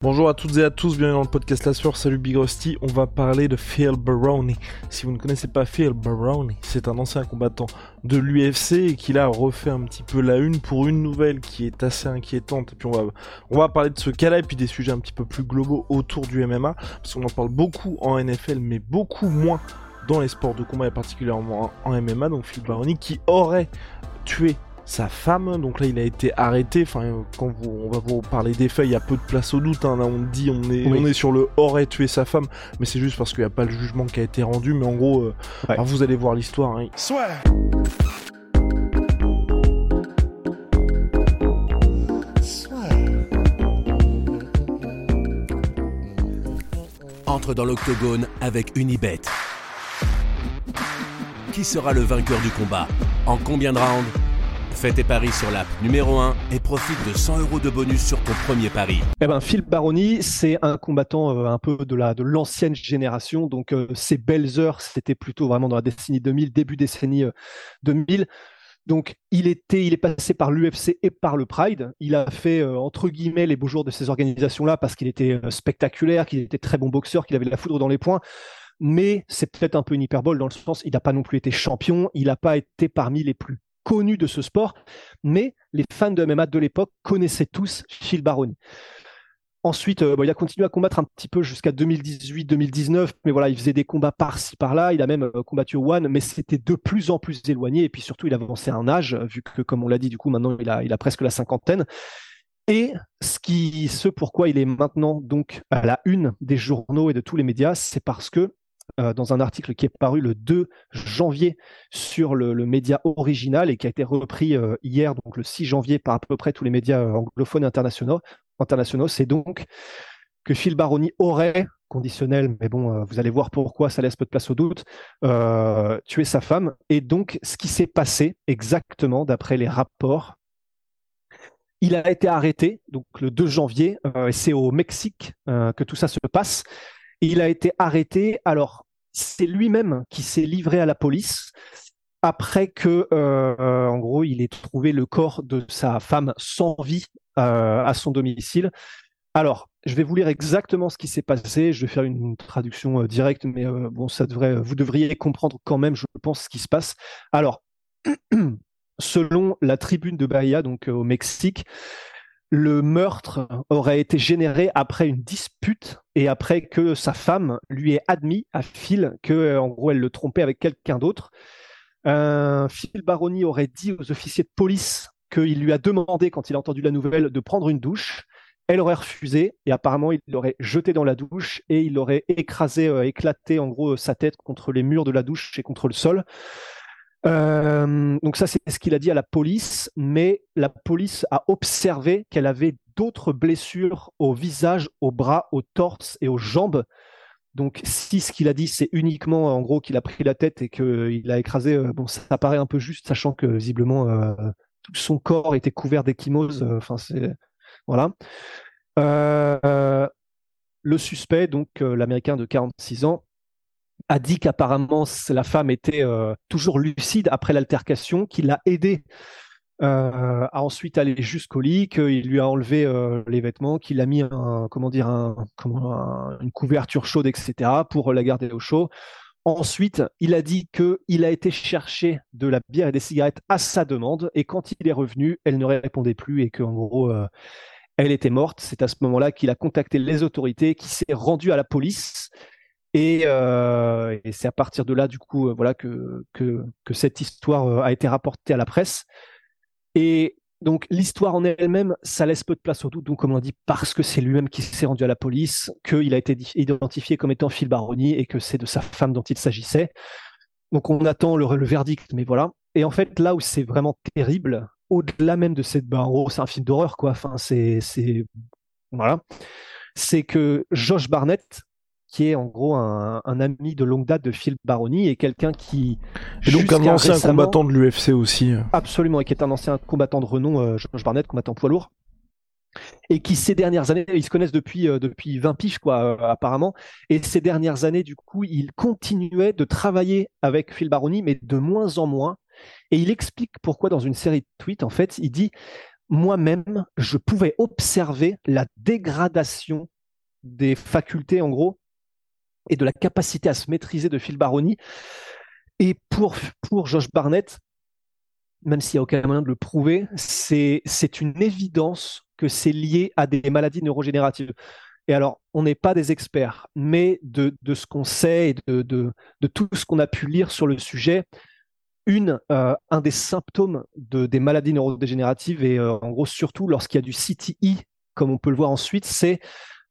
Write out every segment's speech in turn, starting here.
Bonjour à toutes et à tous, bienvenue dans le podcast La Sueur, salut Big Rusty, on va parler de Phil Baroni. Si vous ne connaissez pas Phil Baroni, c'est un ancien combattant de l'UFC et qui a refait un petit peu la une pour une nouvelle qui est assez inquiétante. Et puis on va, on va parler de ce cas-là et puis des sujets un petit peu plus globaux autour du MMA, parce qu'on en parle beaucoup en NFL, mais beaucoup moins dans les sports de combat et particulièrement en MMA. Donc Phil Baroni qui aurait tué sa femme. Donc là, il a été arrêté. Enfin, quand on va vous parler des faits, il y a peu de place au doute. Hein. Là, on dit, on est, on est sur le aurait tué sa femme, mais c'est juste parce qu'il n'y a pas le jugement qui a été rendu. Mais en gros, euh, alors vous allez voir l'histoire. Hein. Soit. Entre dans l'octogone avec Unibet. Qui sera le vainqueur du combat? En combien de rounds? Fais tes paris sur l'app numéro 1 et profite de 100 euros de bonus sur ton premier pari. Eh ben, Phil Baroni, c'est un combattant euh, un peu de la de l'ancienne génération. Donc, euh, ses belles heures, c'était plutôt vraiment dans la décennie 2000, début décennie 2000. Euh, donc, il était, il est passé par l'UFC et par le Pride. Il a fait entre guillemets les beaux jours de ces organisations-là parce qu'il était spectaculaire, qu'il était très bon boxeur, qu'il avait de la foudre dans les poings mais c'est peut-être un peu une hyperbole dans le sens il n'a pas non plus été champion, il n'a pas été parmi les plus connu de ce sport, mais les fans de MMA de l'époque connaissaient tous Phil Baroni. Ensuite, euh, il a continué à combattre un petit peu jusqu'à 2018-2019, mais voilà, il faisait des combats par-ci par-là. Il a même euh, combattu au One, mais c'était de plus en plus éloigné. Et puis surtout, il avançait un âge, vu que, comme on l'a dit, du coup, maintenant, il a, presque la cinquantaine. Et ce, qui, ce pourquoi il est maintenant donc à la une des journaux et de tous les médias, c'est parce que euh, dans un article qui est paru le 2 janvier sur le, média original et qui a été repris euh, hier, donc le 6 janvier, par à peu près tous les médias euh, anglophones internationaux. internationaux c'est donc que Phil Baroni aurait, conditionnel, mais bon, vous allez voir pourquoi, ça laisse peu de place au doute, tué sa femme. Et donc, ce qui s'est passé exactement, d'après les rapports, il a été arrêté, donc le 2 janvier, et c'est au Mexique que tout ça se passe. Il a été arrêté. Alors, c'est lui-même qui s'est livré à la police après que, euh, en gros, il ait trouvé le corps de sa femme sans vie euh, à son domicile. Alors, je vais vous lire exactement ce qui s'est passé. Je vais faire une traduction euh, directe, mais bon, ça devrait, vous devriez comprendre quand même, je pense, ce qui se passe. Alors, selon la tribune de Bahia, donc au Mexique, le meurtre aurait été généré après une dispute et après que sa femme lui ait admis à Phil que, euh, en gros, elle le trompait avec quelqu'un d'autre. Euh, Phil Baroni aurait dit aux officiers de police qu'il lui a demandé, quand il a entendu la nouvelle, de prendre une douche. Elle aurait refusé et apparemment il l'aurait jeté dans la douche et il aurait écrasé, euh, éclaté en gros sa tête contre les murs de la douche et contre le sol. Euh, donc ça, c'est ce qu'il a dit à la police, mais la police a observé qu'elle avait d'autres blessures au visage, au bras, au torse et aux jambes. Donc si ce qu'il a dit, c'est uniquement en gros qu'il a pris la tête et qu'il a écrasé, euh, bon, ça paraît un peu juste, sachant que visiblement euh, tout son corps était couvert d'échymose. Enfin, c'est voilà. le suspect, donc l'américain de 46 ans, a dit qu'apparemment la femme était euh, toujours lucide après l'altercation, qu'il l'a aidé euh, à ensuite aller jusqu'au lit, qu'il lui a enlevé euh, les vêtements, qu'il a mis comment dire, un, une couverture chaude, etc., pour la garder au chaud. Ensuite, il a dit qu'il a été chercher de la bière et des cigarettes à sa demande, et quand il est revenu, elle ne répondait plus et qu'en gros, elle était morte. C'est à ce moment-là qu'il a contacté les autorités, qui s'est rendu à la police euh, et, c'est à partir de là, du coup, euh, voilà, que, que, cette histoire euh, a été rapportée à la presse. Et donc, l'histoire en elle-même, ça laisse peu de place au doute. Donc, comme on dit, parce que c'est lui-même qui s'est rendu à la police, qu'il a été identifié comme étant Phil Baroni et que c'est de sa femme dont il s'agissait. Donc, on attend le, verdict, mais voilà. Et en fait, là où c'est vraiment terrible, au-delà même de cette, bah, en gros, c'est un film d'horreur, quoi. Enfin, c'est, voilà. C'est que Josh Barnett, qui est en gros un, ami de longue date de Phil Baroni et quelqu'un qui. Et donc un ancien combattant de l'UFC aussi. Absolument, et qui est un ancien combattant de renom, euh, Josh Barnett, combattant poids lourd. Et qui ces dernières années, ils se connaissent depuis, euh, depuis 20 piges, quoi, euh, apparemment. Et ces dernières années, du coup, il continuait de travailler avec Phil Baroni, mais de moins en moins. Et il explique pourquoi dans une série de tweets, en fait, il dit Moi-même, je pouvais observer la dégradation des facultés, en gros, et de la capacité à se maîtriser de Phil Baroni. Et pour, pour Josh Barnett, même s'il n'y a aucun moyen de le prouver, c'est une évidence que c'est lié à des maladies neurogénératives. Et alors, on n'est pas des experts, mais de, de ce qu'on sait et de, de, tout ce qu'on a pu lire sur le sujet, une, euh, un des symptômes de, des maladies neurodégénératives, et euh, en gros surtout lorsqu'il y a du CTI, comme on peut le voir ensuite, c'est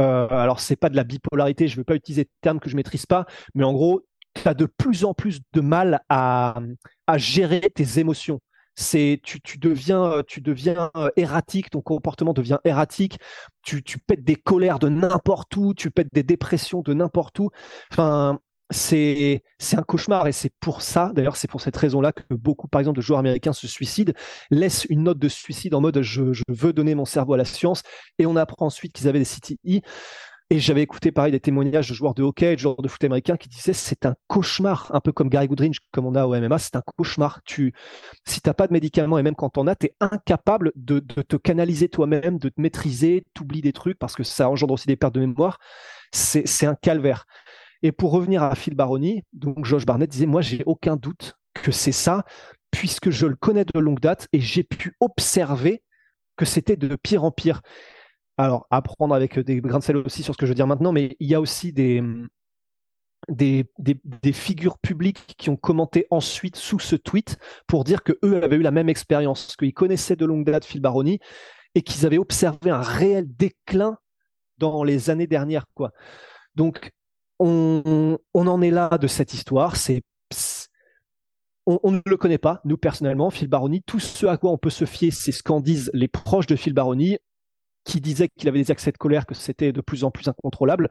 euh, alors, c'est pas de la bipolarité, je ne veux pas utiliser de termes que je maîtrise pas, mais en gros, tu as de plus en plus de mal à, gérer tes émotions. C'est tu, deviens tu deviens euh, erratique, ton comportement devient erratique, tu, tu pètes des colères de n'importe où, tu pètes des dépressions de n'importe où. C'est un cauchemar et c'est pour ça, d'ailleurs, c'est pour cette raison-là que beaucoup, par exemple, de joueurs américains se suicident, laissent une note de suicide en mode je, veux donner mon cerveau à la science et on apprend ensuite qu'ils avaient des CTI. Et j'avais écouté pareil des témoignages de joueurs de hockey, de joueurs de foot américains qui disaient c'est un cauchemar, un peu comme Gary Goodridge, comme on a au MMA, c'est un cauchemar. Tu, si t'as pas de médicaments et même quand t'en as, tu es incapable de, de, te canaliser toi-même, de te maîtriser, t'oublies des trucs parce que ça engendre aussi des pertes de mémoire. C'est un calvaire. Et pour revenir à Phil Baroni, donc Josh Barnett disait Moi, j'ai aucun doute que c'est ça, puisque je le connais de longue date et j'ai pu observer que c'était de pire en pire. Alors, à prendre avec des grains de sel aussi sur ce que je veux dire maintenant, mais il y a aussi des, des, des, figures publiques qui ont commenté ensuite sous ce tweet pour dire que eux avaient eu la même expérience, qu'ils connaissaient de longue date Phil Baroni et qu'ils avaient observé un réel déclin dans les années dernières. Quoi. Donc, on, en est là de cette histoire. C'est on, ne le connaît pas, nous personnellement, Phil Baroni. Tout ce à quoi on peut se fier, c'est ce qu'en disent les proches de Phil Baroni, qui disaient qu'il avait des accès de colère, que c'était de plus en plus incontrôlable.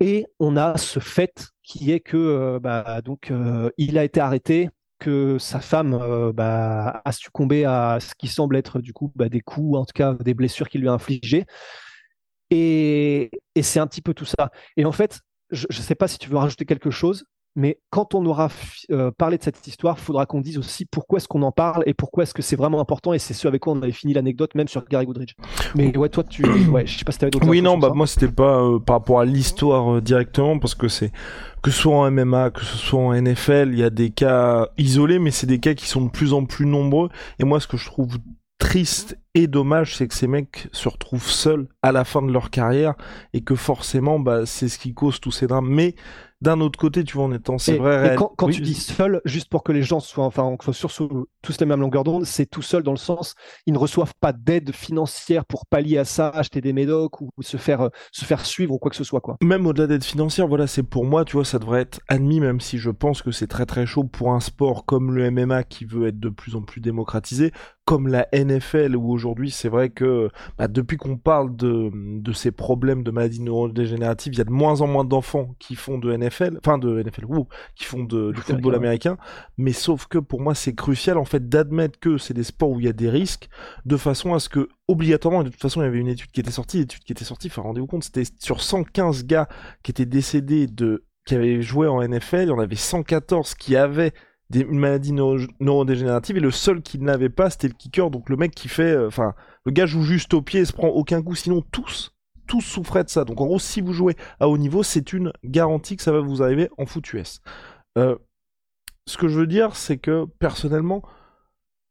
Et on a ce fait qui est que euh, bah, donc euh, il a été arrêté, que sa femme euh, bah, a succombé à ce qui semble être du coup bah, des coups, en tout cas des blessures qu'il lui a infligées. Et, et c'est un petit peu tout ça. Et en fait, je ne sais pas si tu veux rajouter quelque chose, mais quand on aura euh, parlé de cette histoire, il faudra qu'on dise aussi pourquoi est-ce qu'on en parle et pourquoi est-ce que c'est vraiment important. Et c'est ce avec quoi on avait fini l'anecdote, même sur Gary Goodridge. Mais ouais, toi, tu, ouais, je sais pas si t'avais d'autres. Oui, non, bah moi c'était pas euh, par rapport à l'histoire euh, directement, parce que c'est que ce soit en MMA, que ce soit en NFL, il y a des cas isolés, mais c'est des cas qui sont de plus en plus nombreux. Et moi, ce que je trouve triste et dommage, c'est que ces mecs se retrouvent seuls à la fin de leur carrière et que forcément, bah, c'est ce qui cause tous ces drames. Mais d'un autre côté, tu vois, en étant, c'est vrai. quand, quand tu dis seul, juste pour que les gens soient, enfin, on soit sur tous la même longueur d'onde, c'est tout seul dans le sens, ils ne reçoivent pas d'aide financière pour pallier à ça, acheter des médocs ou se faire, euh, se faire suivre ou quoi que ce soit, quoi. Même au-delà d'aide financière, voilà, c'est pour moi, tu vois, ça devrait être admis, même si je pense que c'est très très chaud pour un sport comme le MMA qui veut être de plus en plus démocratisé, comme la NFL où aujourd'hui, c'est vrai que, bah, depuis qu'on parle de, de ces problèmes de maladies neurodégénératives, il y a de moins en moins d'enfants qui font de NFL enfin de NFL, qui font de, du football américain. Mais sauf que pour moi, c'est crucial en fait d'admettre que c'est des sports où il y a des risques, de façon à ce que obligatoirement, de toute façon, il y avait une étude qui était sortie, l'étude qui était sortie, enfin rendez-vous compte, c'était sur 115 gars qui étaient décédés de qui avaient joué en NFL, il y en avait 114 qui avaient des, une maladie neurodégénérative et le seul qui ne l'avait pas c'était le kicker donc le mec qui fait euh, enfin le gars joue juste au pied et se prend aucun coup sinon tous tous souffraient de ça. Donc en gros, si vous jouez à haut niveau, c'est une garantie que ça va vous arriver en foot US. Euh, ce que je veux dire, c'est que personnellement,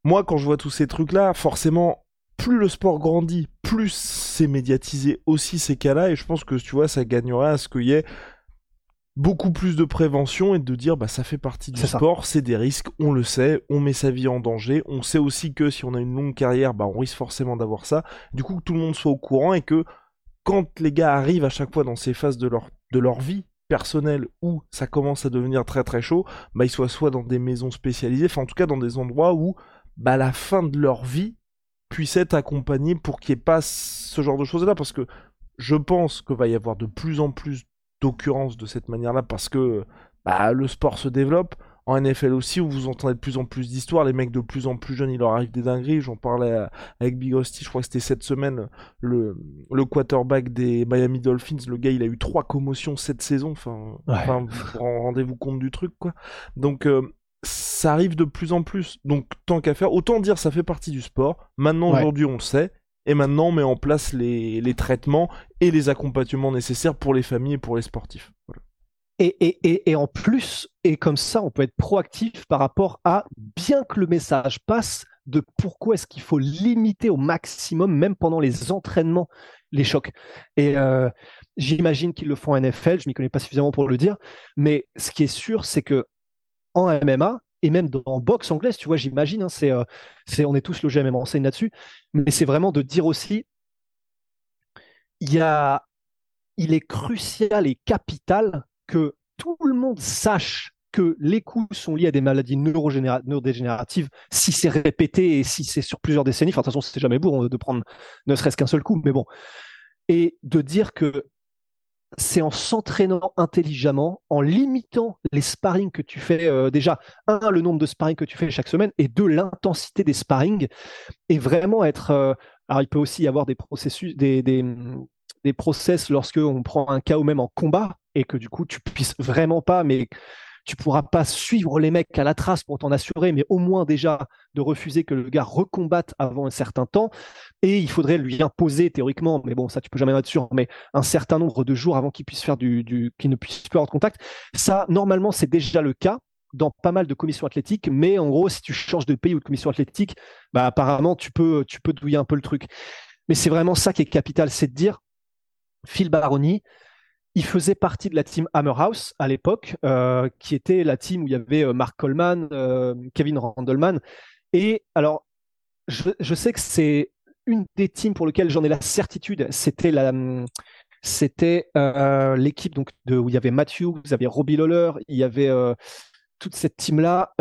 moi, quand je vois tous ces trucs-là, forcément, plus le sport grandit, plus c'est médiatisé aussi ces cas-là, et je pense que, tu vois, ça gagnerait à ce qu'il y ait beaucoup plus de prévention et de dire bah ça fait partie du sport, c'est des risques, on le sait, on met sa vie en danger, on sait aussi que si on a une longue carrière, bah on risque forcément d'avoir ça. Du coup que tout le monde soit au courant et que quand les gars arrivent à chaque fois dans ces phases de leur de leur vie personnelle où ça commence à devenir très très chaud, bah ils soient soit dans des maisons spécialisées, enfin en tout cas dans des endroits où bah la fin de leur vie puisse être accompagnée pour qu'il n'y ait pas ce genre de choses là parce que je pense qu'il va y avoir de plus en plus d'occurrence de cette manière-là parce que bah, le sport se développe. En NFL aussi, où vous entendez de plus en plus d'histoires, les mecs de plus en plus jeunes, il leur arrive des dingueries. J'en parlais avec Big je crois que c'était cette semaine, le, le quarterback des Miami Dolphins, le gars, il a eu trois commotions cette saison. Enfin, rendez-vous compte du truc, quoi. Donc, euh, ça arrive de plus en plus. Donc, tant qu'à faire, autant dire ça fait partie du sport. Maintenant, aujourd'hui, on le sait. Et maintenant, on met en place les, traitements et les accompagnements nécessaires pour les familles et pour les sportifs. Et, en plus, et comme ça, on peut être proactif par rapport à, bien que le message passe, de pourquoi est-ce qu'il faut limiter au maximum, même pendant les entraînements, les chocs. Et euh, j'imagine qu'ils le font en NFL, je m'y connais pas suffisamment pour le dire, mais ce qui est sûr, c'est que en MMA, et même dans boxe anglaise, tu vois, j'imagine, hein, c'est, euh, c'est, on est tous logés à même enseigne là-dessus, mais c'est vraiment de dire aussi, il y a, il est crucial et capital que tout le monde sache que les coups sont liés à des maladies neurodégénératives si c'est répété et si c'est sur plusieurs décennies. Enfin, de toute façon, c'est jamais beau de prendre ne serait-ce qu'un seul coup, mais bon. Et de dire que c'est en s'entraînant intelligemment, en limitant les sparring que tu fais euh, déjà, un, le nombre de sparring que tu fais chaque semaine, et deux, l'intensité des sparring, et vraiment être... Euh, alors il peut aussi y avoir des processus, des, des, des process lorsque on prend un cas ou même en combat, et que du coup tu puisses vraiment pas, mais tu pourras pas suivre les mecs à la trace pour t'en assurer, mais au moins déjà de refuser que le gars recombatte avant un certain temps. Et il faudrait lui imposer théoriquement, mais bon, ça tu peux jamais être sûr, mais un certain nombre de jours avant qu'il puisse faire du, ne puisse plus avoir de contact. Ça, normalement, c'est déjà le cas dans pas mal de commissions athlétiques, mais en gros, si tu changes de pays ou de commission athlétique, bah apparemment tu peux tu peux douiller un peu le truc. Mais c'est vraiment ça qui est capital, c'est de dire Phil Baroni, il faisait partie de la team Hammerhouse à l'époque, euh, qui était la team où il y avait euh, Mark Coleman, euh, Kevin Randleman. Et alors, je, sais que c'est une des teams pour lesquelles j'en ai la certitude. C'était la, c'était l'équipe donc où il y avait Matthew, vous aviez Robbie Lawler, il y avait toute cette team là,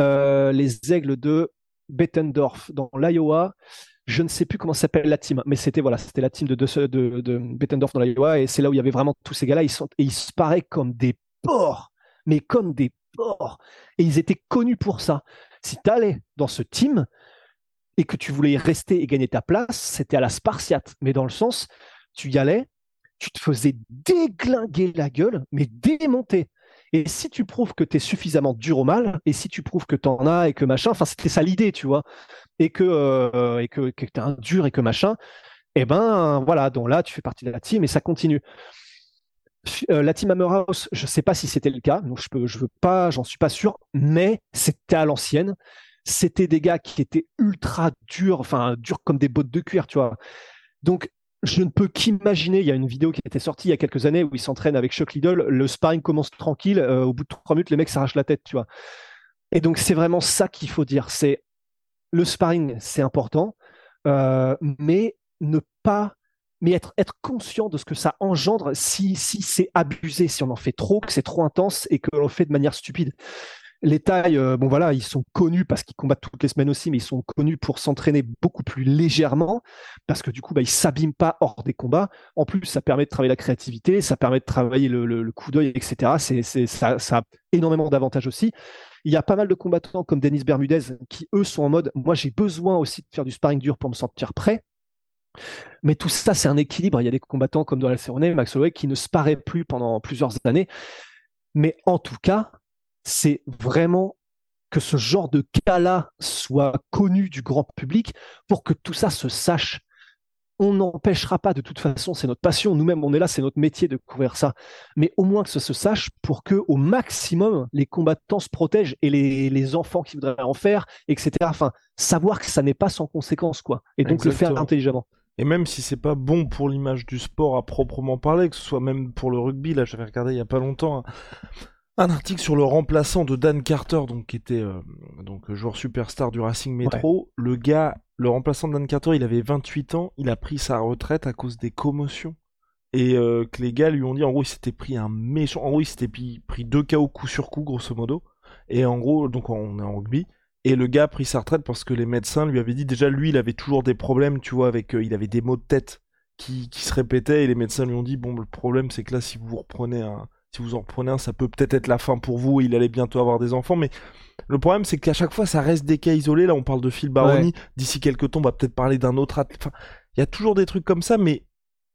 les Aigles de Bettendorf dans l'Iowa. Je ne sais plus comment s'appelle la team, mais c'était voilà, c'était la team de, de, de, Bettendorf dans l'Iowa et c'est là où il y avait vraiment tous ces gars-là. Ils sont et ils se paraient comme des porcs, mais comme des porcs. Et ils étaient connus pour ça. Si tu allais dans ce team et que tu voulais y rester et gagner ta place, c'était à la Spartiate, mais dans le sens, tu y allais, tu te faisais déglinguer la gueule, mais démonter. Et si tu prouves que tu es suffisamment dur au mal, et si tu prouves que tu en as et que machin, enfin, c'était ça l'idée, tu vois, et que euh, et que, que tu es un dur et que machin, eh ben voilà, donc là, tu fais partie de la team et ça continue. Euh, la team Hammerhouse, je ne sais pas si c'était le cas, donc je peux, je veux pas, j'en suis pas sûr, mais c'était à l'ancienne. C'était des gars qui étaient ultra durs, enfin durs comme des bottes de cuir, tu vois. Donc je ne peux qu'imaginer, il y a une vidéo qui était sortie il y a quelques années où il s'entraîne avec Chuck Liddell, le sparring commence tranquille, euh, au bout de trois minutes, les mecs s'arrachent la tête, tu vois. Et donc c'est vraiment ça qu'il faut dire, c'est le sparring, c'est important, euh, mais ne pas, mais être, être conscient de ce que ça engendre si, si c'est abusé, si on en fait trop, que c'est trop intense et que l'on fait de manière stupide. Les tailles, euh, bon voilà, ils sont connus parce qu'ils combattent toutes les semaines aussi, mais ils sont connus pour s'entraîner beaucoup plus légèrement parce que du coup, bah, ils s'abîment pas hors des combats. En plus, ça permet de travailler la créativité, ça permet de travailler le, coup d'œil, etc. C'est, ça, ça a énormément d'avantages aussi. Il y a pas mal de combattants comme Denis Bermudez qui, eux, sont en mode moi, j'ai besoin aussi de faire du sparring dur pour me sentir prêt. Mais tout ça, c'est un équilibre. Il y a des combattants comme Donald Cerrone, Max Holloway, qui ne se plus pendant plusieurs années. Mais en tout cas, c'est vraiment que ce genre de cas-là soit connu du grand public pour que tout ça se sache. On n'empêchera pas de toute façon, c'est notre passion, nous-mêmes on est là, c'est notre métier de couvrir ça, mais au moins que ça se sache pour que au maximum les combattants se protègent et les, enfants qui voudraient en faire, etc. Enfin, savoir que ça n'est pas sans conséquence, quoi, et donc le faire intelligemment. Et même si c'est pas bon pour l'image du sport à proprement parler, que ce soit même pour le rugby, là j'avais regardé il y a pas longtemps un article sur le remplaçant de Dan Carter, donc qui était euh, donc joueur superstar du Racing Metro. Le gars, le remplaçant de Dan Carter, il avait 28 ans, il a pris sa retraite à cause des commotions. Et euh, que les gars lui ont dit, en gros, il s'était pris un méchant, en gros, il s'était pris, deux KO coup sur coup, grosso modo. Et en gros, donc on est en rugby. Et le gars a pris sa retraite parce que les médecins lui avaient dit, déjà lui, il avait toujours des problèmes, tu vois, avec, euh, il avait des maux de tête qui, qui se répétaient. Et les médecins lui ont dit, bon, le problème, c'est que là, si vous reprenez un, si vous en reprenez un, ça peut peut-être être la fin pour vous. Il allait bientôt avoir des enfants, mais le problème, c'est qu'à chaque fois, ça reste des cas isolés. Là, on parle de Phil Baroni. D'ici quelques temps, on va peut-être parler d'un autre athlète. il y a toujours des trucs comme ça, mais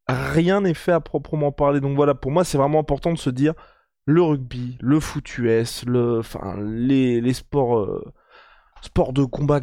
rien n'est fait à proprement parler. Donc voilà, pour moi, c'est vraiment important de se dire le rugby, le foot US, le, enfin, les, les sports, euh, sports de combat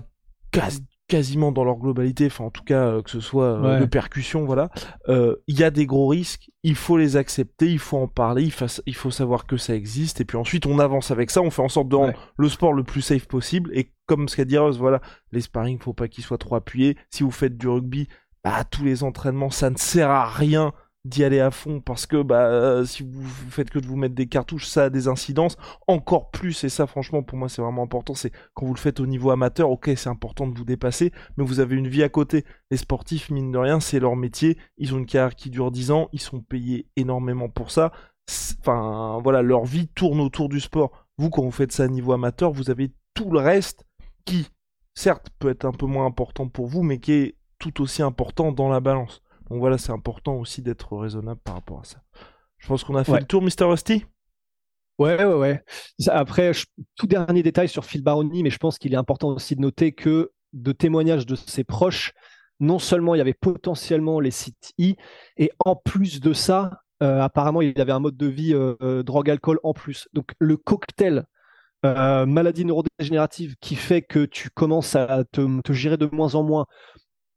quasiment dans leur globalité, enfin en tout cas euh, que ce soit euh, de percussion, voilà, euh, il y a des gros risques, il faut les accepter, il faut en parler, il, il, faut savoir que ça existe, et puis ensuite on avance avec ça, on fait en sorte de rendre le sport le plus safe possible, et comme ce qu'a dit Rose, voilà, les sparring, faut pas qu'ils soient trop appuyés, si vous faites du rugby, bah tous les entraînements, ça ne sert à rien d'y aller à fond parce que bah euh, si vous, faites que de vous mettre des cartouches ça a des incidences encore plus. Et ça franchement pour moi c'est vraiment important. C'est quand vous le faites au niveau amateur ok c'est important de vous dépasser mais vous avez une vie à côté. Les sportifs mine de rien c'est leur métier. Ils ont une carrière qui dure 10 ans. Ils sont payés énormément pour ça. Enfin voilà leur vie tourne autour du sport. Vous quand vous faites ça à niveau amateur vous avez tout le reste qui certes peut être un peu moins important pour vous mais qui est tout aussi important dans la balance donc voilà, c'est important aussi d'être raisonnable par rapport à ça. Je pense qu'on a fait le tour, Mr. Rusty? Ouais, ouais, ouais. Après, tout dernier détail sur Phil Baroni, mais je pense qu'il est important aussi de noter que de témoignages de ses proches, non seulement il y avait potentiellement les sites I, et en plus de ça, euh, apparemment, il avait un mode de vie euh, euh, drogue-alcool en plus. Donc le cocktail maladie neurodégénérative qui fait que tu commences à te, te gérer de moins en moins,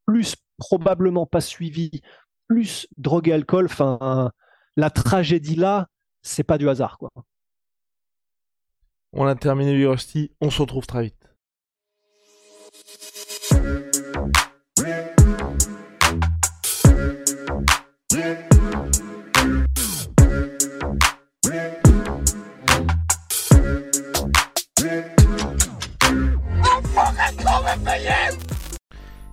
plus probablement pas suivi, plus drogue et alcool, enfin, la tragédie là, c'est pas du hasard, quoi. On a terminé Rusty, on se retrouve très vite.